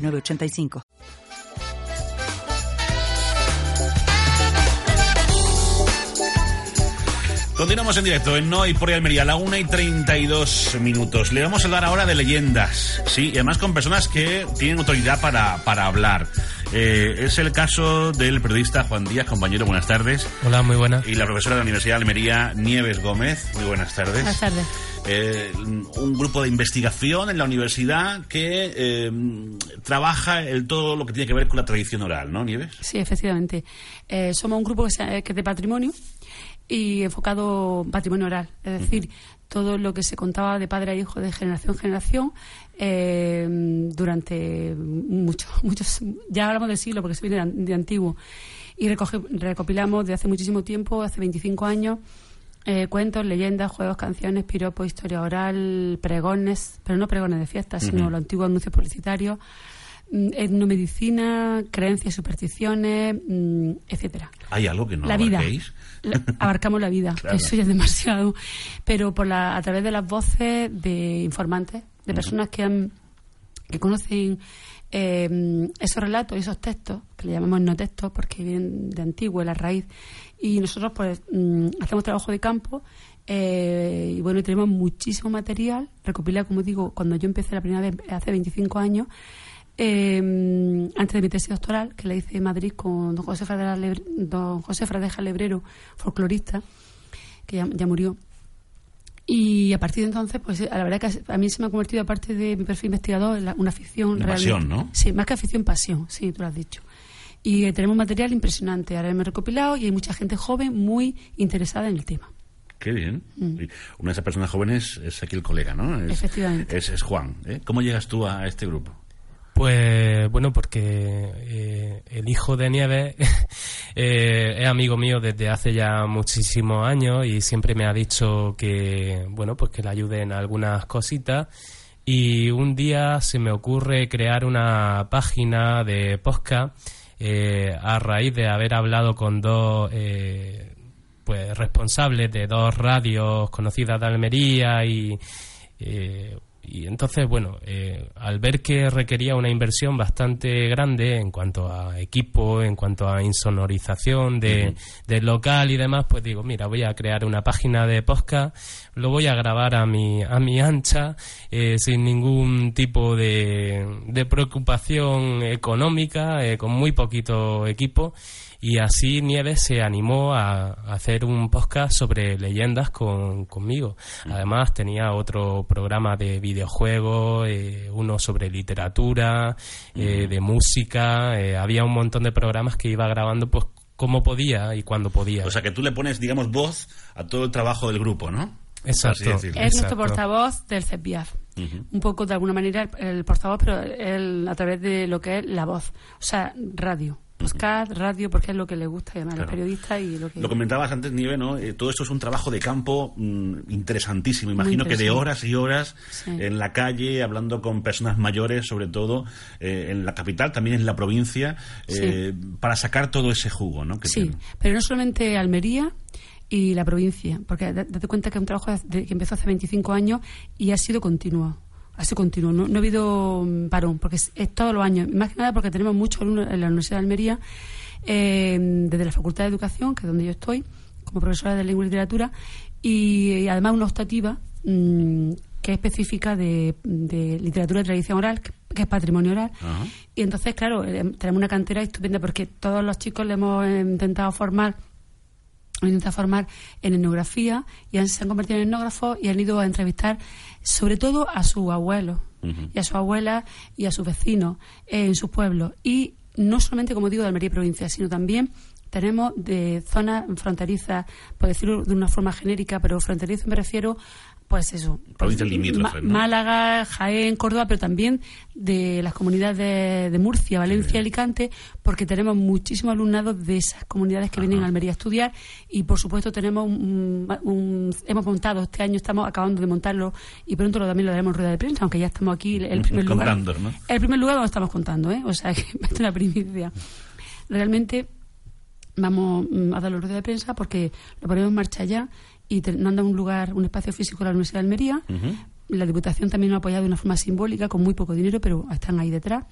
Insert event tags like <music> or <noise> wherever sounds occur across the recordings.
985. Continuamos en directo en No y por Almería, a la 1 y 32 minutos. Le vamos a hablar ahora de leyendas, sí, y además con personas que tienen autoridad para, para hablar. Eh, es el caso del periodista Juan Díaz, compañero, buenas tardes. Hola, muy buenas. Y la profesora de la Universidad de Almería, Nieves Gómez, muy buenas tardes. Buenas tardes. Eh, un grupo de investigación en la universidad que eh, trabaja el todo lo que tiene que ver con la tradición oral, ¿no, Nieves? Sí, efectivamente. somos un grupo que, que es de patrimonio y enfocado en patrimonio oral, es decir, todo lo que se contaba de padre a hijo de generación en generación eh, durante muchos, <laughs> muchos, ya hablamos del siglo porque se viene de, antiguo, y recopilamos de hace muchísimo tiempo, hace 25 años, eh, cuentos, leyendas, juegos, canciones, piropos, historia oral, pregones, pero no pregones de fiestas, sino los antiguos anuncios publicitarios, etnomedicina, creencias, supersticiones, mm, etcétera. ¿Hay algo que no la vida. abarcamos la vida, <laughs> eso ya es demasiado. Pero por la, a través de las voces de informantes, de personas que han que conocen eh, esos relatos y esos textos, que le llamamos no textos porque vienen de antiguo, la raíz, y nosotros pues mm, hacemos trabajo de campo eh, y bueno, tenemos muchísimo material, recopilado, como digo, cuando yo empecé la primera vez hace 25 años, eh, antes de mi tesis doctoral, que la hice en Madrid con don José Fradeja, don José Fradeja Lebrero, folclorista, que ya, murió. Y a partir de entonces, pues la verdad que a mí se me ha convertido, aparte de mi perfil investigador, en una afición. Una pasión, ¿no? Sí, más que afición, pasión, sí, tú lo has dicho. Y eh, tenemos material impresionante. Ahora hemos recopilado y hay mucha gente joven muy interesada en el tema. Qué bien. Mm. Una de esas personas jóvenes es aquí el colega, ¿no? Efectivamente. Es, Juan. ¿eh? ¿Cómo llegas tú a este grupo? Pues bueno, porque eh, el hijo de Nieves <laughs> eh, es amigo mío desde hace ya muchísimos años y siempre me ha dicho que, bueno, pues que le ayude en algunas cositas. Y un día se me ocurre crear una página de podcast eh, a raíz de haber hablado con dos pues responsables de dos radios conocidas de Almería y y entonces, bueno, eh, al ver que requería una inversión bastante grande en cuanto a equipo, en cuanto a insonorización de, del local y demás, pues digo, mira, voy a crear una página de podcast, lo voy a grabar a mi, a mi ancha, eh, sin ningún tipo de, de preocupación económica, eh, con muy poquito equipo y así Nieves se animó a, hacer un podcast sobre leyendas con, conmigo. Además tenía otro programa de videojuegos, eh, uno sobre literatura, eh, de música, eh, había un montón de programas que iba grabando pues como podía y cuando podía. O sea que tú le pones, digamos, voz a todo el trabajo del grupo, ¿no? Exacto. Es nuestro portavoz del CEPIAF. Un poco, de alguna manera, el, portavoz, pero a través de lo que es la voz. O sea, radio podcast, radio, porque es lo que le gusta además a los periodistas y lo que... Lo comentabas antes, Nieve, ¿no? Eh, todo esto es un trabajo de campo mm, interesantísimo. Imagino que de horas y horas en la calle, hablando con personas mayores, sobre todo eh, en la capital, también en la provincia, eh, para sacar todo ese jugo, ¿no? sí, pero no solamente Almería, y la provincia, porque date cuenta que es un trabajo que empezó hace 25 años y ha sido continuo así continuo, no, ha habido mm, parón, porque es, todos los años, más que nada porque tenemos muchos alumnos en la Universidad de Almería, eh, desde la Facultad de Educación, que es donde yo estoy, como profesora de lengua y literatura, y, además una optativa mm, que es específica de, literatura y tradición oral, que, es patrimonio oral. Y entonces, claro, eh, tenemos una cantera estupenda porque todos los chicos le hemos intentado formar intentado formar en etnografía y se han convertido en etnógrafos y han ido a entrevistar sobre todo a su abuelo y a su abuela y a sus vecinos en sus pueblos. Y no solamente, como digo, de Almería y provincia, sino también tenemos de zonas fronterizas, por decirlo de una forma genérica, pero fronterizo me refiero pues eso. Provincias limítrofes, Málaga, Jaén, Córdoba, pero también de las comunidades de, Murcia, Valencia, y Alicante, porque tenemos muchísimos alumnados de esas comunidades que vienen a Almería a estudiar y, por supuesto, tenemos un, hemos montado, este año estamos acabando de montarlo y pronto lo, también lo daremos en rueda de prensa, aunque ya estamos aquí el primer lugar. El primer lugar donde estamos contando, ¿eh? O sea, <laughs> que es una primicia. Realmente vamos mm, a dar la rueda de prensa porque lo ponemos en marcha ya y nos dan un lugar, un espacio físico en la Universidad de Almería. La Diputación también nos ha apoyado de una forma simbólica, con muy poco dinero, pero están ahí detrás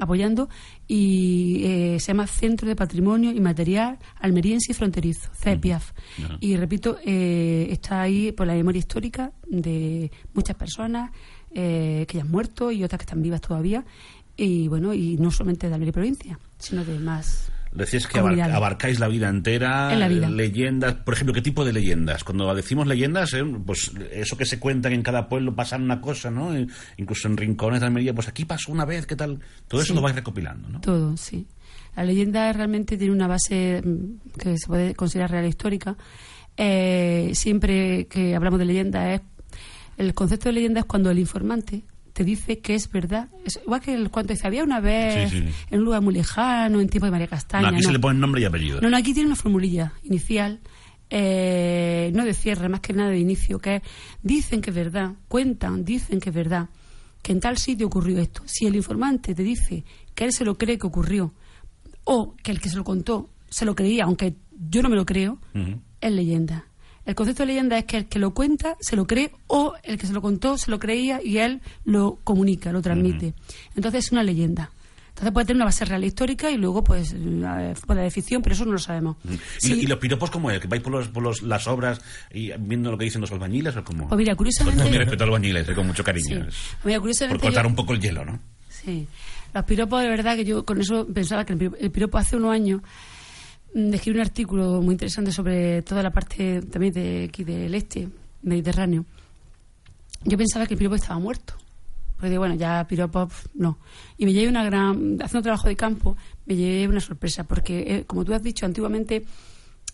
apoyando y eh, se llama Centro de Patrimonio y Material Almeriense y Fronterizo, CEPIAF. Y repito, eh, está ahí por la memoria histórica de muchas personas eh, que ya han muerto y otras que están vivas todavía. Y bueno, y no solamente de Almería provincia, sino de más Decías que abarcáis la vida entera, en la vida. leyendas, por ejemplo, ¿qué tipo de leyendas? Cuando decimos leyendas, eh, pues eso que se cuenta que en cada pueblo pasa una cosa, ¿no? Eh, incluso en rincones de Almería, pues aquí pasó una vez, ¿qué tal? Todo eso lo vais recopilando, ¿no? Todo, sí. La leyenda realmente tiene una base mm, que se puede considerar real histórica. Eh, siempre que hablamos de leyenda es el concepto de leyenda es cuando el informante te dice que es verdad. Es igual que el cuento dice, había una vez en un lugar muy lejano, en tiempo de María Castaña. No, aquí se le pone nombre y apellido. No, no, aquí tiene una formulilla inicial, eh, no de cierre, más que nada de inicio, que es, dicen que es verdad, cuentan, dicen que es verdad, que en tal sitio ocurrió esto. Si el informante te dice que él se lo cree que ocurrió, o que el que se lo contó se lo creía, aunque yo no me lo creo, es leyenda. El concepto de leyenda es que el que lo cuenta se lo cree o el que se lo contó se lo creía y él lo comunica, lo transmite. Entonces es una leyenda. Entonces puede tener una base real histórica y luego pues puede de ficción, pero eso no lo sabemos. ¿Y, los piropos cómo es? ¿Que vais por, por las obras y viendo lo que dicen los albañiles o cómo? Pues mira, curiosamente... Con mi respeto a los albañiles, eh, con mucho cariño. Mira, curiosamente por cortar un poco el hielo, ¿no? Sí. Los piropos, de verdad, que yo con eso pensaba que el piropo hace unos años escribí un artículo muy interesante sobre toda la parte también de aquí del este mediterráneo. Yo pensaba que el piropo estaba muerto. Porque bueno, ya piropo no. Y me llevé una gran. Haciendo trabajo de campo, me llevé una sorpresa. Porque, eh, como tú has dicho, antiguamente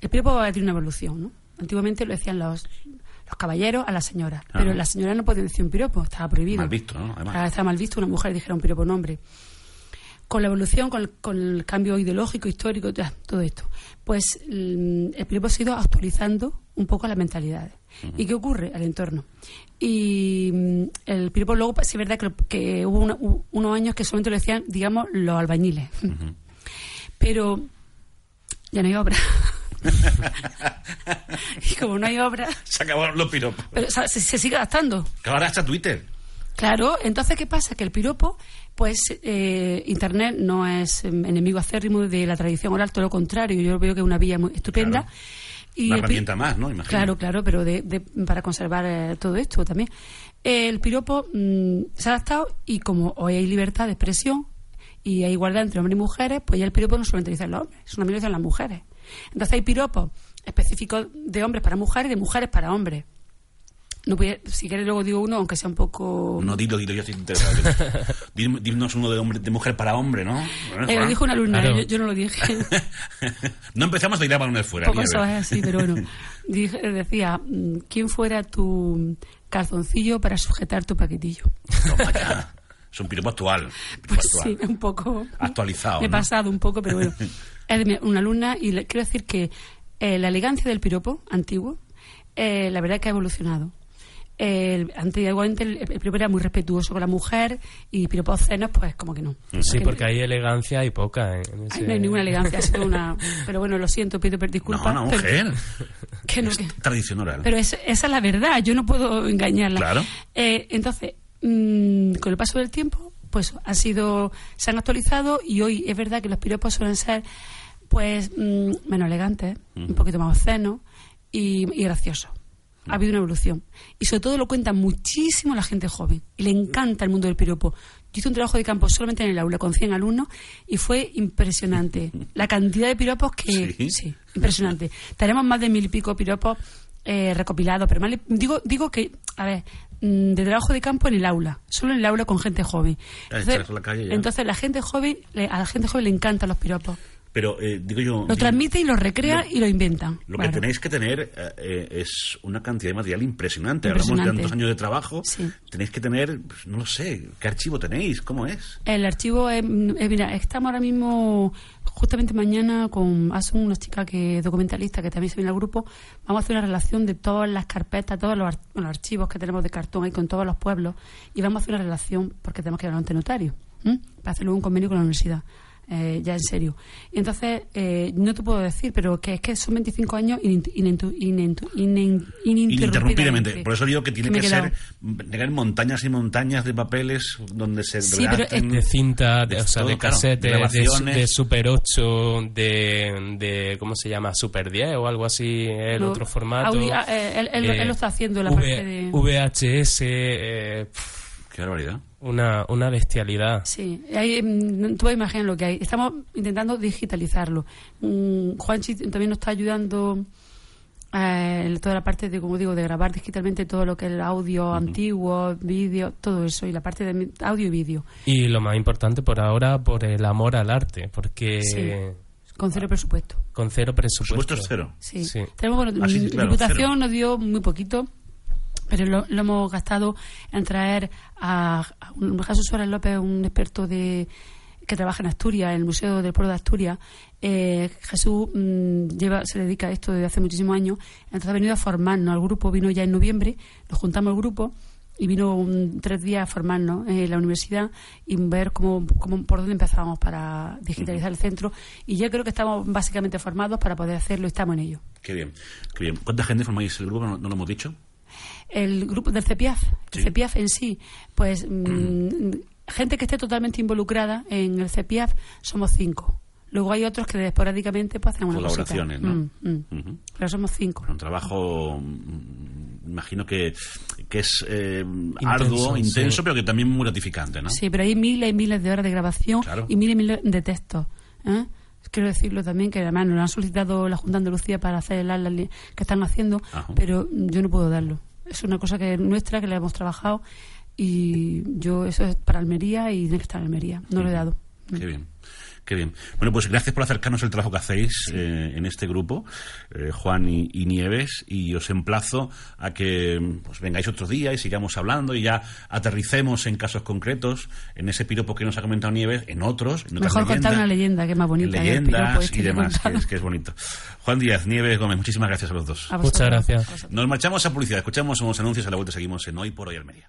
el piropo va a tener una evolución, ¿no? Antiguamente lo decían los, los caballeros a las señoras. Pero las señoras no podían decir un piropo, estaba prohibido. Mal visto, ¿no? Además. Estaba mal visto una mujer dijera un piropo nombre con la evolución, con el, cambio ideológico, histórico, todo esto, pues mm, el piropo ha ido actualizando un poco las mentalidades. ¿Y qué ocurre al entorno? Y mm, el piropo luego, sí es verdad que, hubo unos años que solamente lo decían, digamos, los albañiles. Pero ya no hay obra. <laughs> <laughs> y como no hay obra... Se acabaron los piropos. Pero se, sigue gastando. Que ahora está Twitter. Claro, entonces, ¿qué pasa? Que el piropo pues eh, Internet no es enemigo acérrimo de la tradición oral, todo lo contrario. Yo veo que es una vía muy estupenda. Y una herramienta más, ¿no? Claro, claro, pero para conservar eh, todo esto también. el piropo mm, se ha adaptado y como hoy hay libertad de expresión y hay igualdad entre hombres y mujeres, pues ya el piropo no solamente dice los hombres, es una dice las mujeres. Entonces hay piropos específicos de hombres para mujeres y de mujeres para hombres. No si quieres luego digo uno, aunque sea un poco... No, dilo, dilo, yo estoy interesado. <laughs> Dinos uno de, hombre, de mujer para hombre, ¿no? Eh, lo dijo una alumna, yo, no lo dije. <laughs> no empezamos a ir a balones fuera. Poco eso es así, pero bueno. <laughs> decía, mm, ¿quién fuera tu calzoncillo para sujetar tu paquetillo? Toma ya. Es un piropo actual. pues sí, un poco... Actualizado, Me he pasado un poco, pero bueno. es de una alumna y quiero decir que eh, la elegancia del piropo antiguo, eh, la verdad que ha evolucionado el, antiguamente el, el, era muy respetuoso con la mujer y piropos cenos, pues como que no. Sí, porque hay elegancia y poca. no hay ninguna elegancia, ha sido una. <laughs> Pero bueno, lo siento, pido disculpas. No, no, mujer. Que no. Pero esa es la verdad, yo no puedo engañarla. Claro. Eh, entonces, mm, con el paso del tiempo, pues han sido, se han actualizado y hoy es verdad que los piropos suelen ser, pues, mm, menos elegantes, un poquito más obscenos y, y graciosos ha habido una evolución. Y sobre todo lo cuenta muchísimo la gente joven. Y le encanta el mundo del piropo. Yo hice un trabajo de campo solamente en el aula con 100 alumnos y fue impresionante. <laughs> La cantidad de piropos que... Sí, impresionante. Tenemos más de mil y pico piropos eh, recopilados. Pero digo, digo que, a ver, mm, de trabajo de campo en el aula. Solo en el aula con gente joven. Entonces, la, entonces, la gente joven, a la gente joven le encantan los piropos Pero eh, digo yo. Lo transmite y lo recrea y lo inventa. Lo que tenéis que tener eh, es una cantidad de material impresionante. Hablamos de tantos años de trabajo. Tenéis que tener, pues, no lo sé, ¿qué archivo tenéis? ¿Cómo es? El archivo es. mira, estamos ahora mismo justamente mañana con hace una chica que documentalista que también se viene al grupo, vamos a hacer una relación de todas las carpetas, todos los, archivos que tenemos de cartón ahí con todos los pueblos y vamos a hacer una relación porque tenemos que ir ante notario para hacer un convenio con la universidad. Eh, ya en serio. Y entonces, eh, no te puedo decir, pero que es que son 25 años ininterrumpidamente. Por eso digo que tiene que, ser tener montañas y montañas de papeles donde se sí, de cinta, de, o sea, de casete, de, Super 8, de, de, ¿cómo se llama? Super 10 o algo así, el otro formato. Ah, eh, él, lo está haciendo la parte de... VHS... Qué barbaridad una, una bestialidad. Sí, hay, mm, tú imaginas lo que hay. Estamos intentando digitalizarlo. Mm, Juanchi también nos está ayudando eh, toda la parte de, como digo, de grabar digitalmente todo lo que es el audio antiguo, vídeo, todo eso, y la parte de audio y vídeo. Y lo más importante por ahora, por el amor al arte, porque... Con cero presupuesto. Con cero presupuesto. ¿Presupuesto cero? Sí. Tenemos, bueno, ah, Diputación nos dio muy poquito pero lo, hemos gastado en traer a, Jesús Suárez López, un experto de que trabaja en Asturias, en el Museo del Pueblo de Asturias. Eh, Jesús mm, lleva, se dedica a esto desde hace muchísimos años, entonces ha venido a formarnos. El grupo vino ya en noviembre, nos juntamos el grupo y vino tres días a formarnos en la universidad y ver cómo, cómo, por dónde empezábamos para digitalizar el centro. Y ya creo que estamos básicamente formados para poder hacerlo y estamos en ello. Qué bien, qué bien. ¿Cuánta gente formáis el grupo? no lo hemos dicho? El grupo del CEPIAF, el CEPIAF en sí, pues mm, <clears throat> gente que esté totalmente involucrada en el CEPIAF somos cinco. Luego hay otros que esporádicamente pues, hacen una Colaboraciones, ¿no? Mm, mm. Pero somos cinco. un trabajo, imagino que, que es eh, arduo, intenso, pero que también muy gratificante, ¿no? Sí, pero hay miles y miles de horas de grabación y miles y miles de textos. ¿eh? Quiero decirlo también que además nos han solicitado la Junta de Andalucía para hacer el ala que están haciendo, pero yo no puedo darlo es una cosa que nuestra, que la hemos trabajado y yo eso es para Almería y tiene que estar en Almería. No lo he dado. Qué bien. Qué bien. Bueno, pues gracias por acercarnos el trabajo que hacéis eh, en este grupo, eh, Juan y, Nieves, y os emplazo a que pues, vengáis otro día y sigamos hablando y ya aterricemos en casos concretos, en ese piropo que nos ha comentado Nieves, en otros. En Mejor contar una leyenda que es más bonita. Leyendas este y demás, que es, bonito. Juan Díaz, Nieves Gómez, muchísimas gracias a los dos. Muchas gracias. Nos marchamos a publicidad, escuchamos unos anuncios, a la vuelta seguimos en Hoy por Hoy Almería.